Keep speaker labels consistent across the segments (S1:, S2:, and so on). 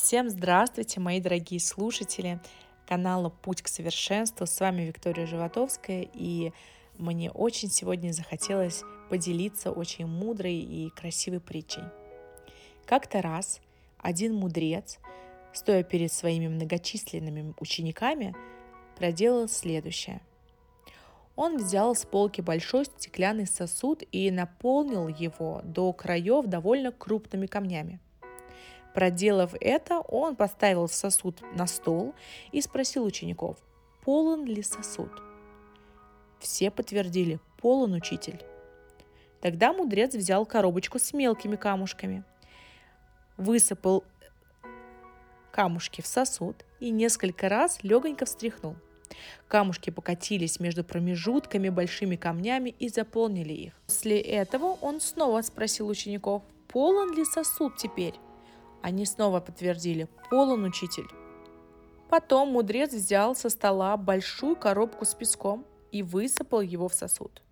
S1: Всем здравствуйте, мои дорогие слушатели канала «Путь к совершенству». С вами Виктория Животовская, и мне очень сегодня захотелось поделиться очень мудрой и красивой притчей. Как-то раз один мудрец, стоя перед своими многочисленными учениками, проделал следующее. Он взял с полки большой стеклянный сосуд и наполнил его до краев довольно крупными камнями – Проделав это, он поставил сосуд на стол и спросил учеников, полон ли сосуд. Все подтвердили, полон учитель. Тогда мудрец взял коробочку с мелкими камушками, высыпал камушки в сосуд и несколько раз легонько встряхнул. Камушки покатились между промежутками большими камнями и заполнили их. После этого он снова спросил учеников, полон ли сосуд теперь. Они снова подтвердили «Полон, учитель». Потом мудрец взял со стола большую коробку с песком и высыпал его в сосуд.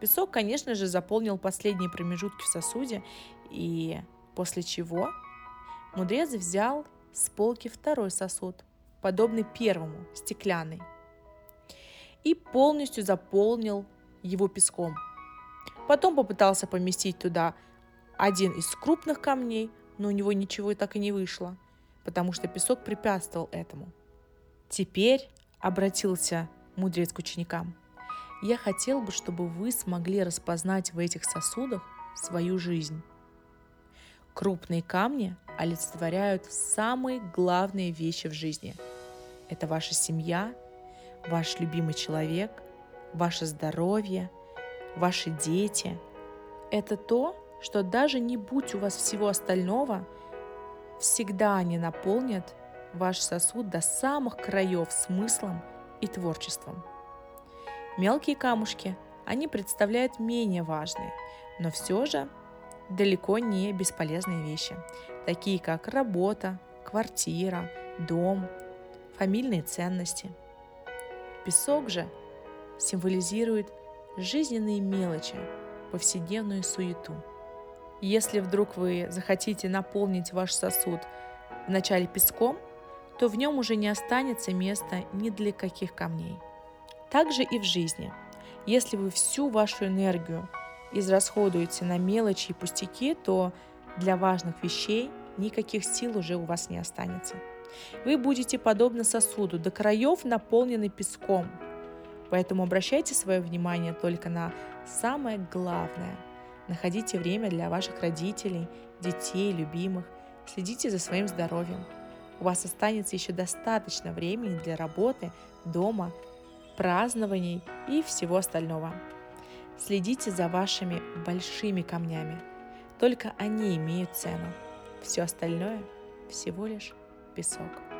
S1: Песок, конечно же, заполнил последние промежутки в сосуде, и после чего мудрец взял с полки второй сосуд, подобный первому, стеклянный, и полностью заполнил его песком. Потом попытался поместить туда один из крупных камней, но у него ничего так и не вышло, потому что песок препятствовал этому. Теперь обратился мудрец к ученикам. Я хотел бы, чтобы вы смогли распознать в этих сосудах свою жизнь. Крупные камни олицетворяют самые главные вещи в жизни. Это ваша семья, ваш любимый человек, ваше здоровье, ваши дети. Это то, что даже не будь у вас всего остального, всегда они наполнят ваш сосуд до самых краев смыслом и творчеством. Мелкие камушки, они представляют менее важные, но все же далеко не бесполезные вещи, такие как работа, квартира, дом, фамильные ценности. Песок же символизирует жизненные мелочи, повседневную суету – если вдруг вы захотите наполнить ваш сосуд вначале песком, то в нем уже не останется места ни для каких камней. Также и в жизни. Если вы всю вашу энергию израсходуете на мелочи и пустяки, то для важных вещей никаких сил уже у вас не останется. Вы будете подобно сосуду, до краев наполнены песком. Поэтому обращайте свое внимание только на самое главное – Находите время для ваших родителей, детей, любимых. Следите за своим здоровьем. У вас останется еще достаточно времени для работы, дома, празднований и всего остального. Следите за вашими большими камнями. Только они имеют цену. Все остальное всего лишь песок.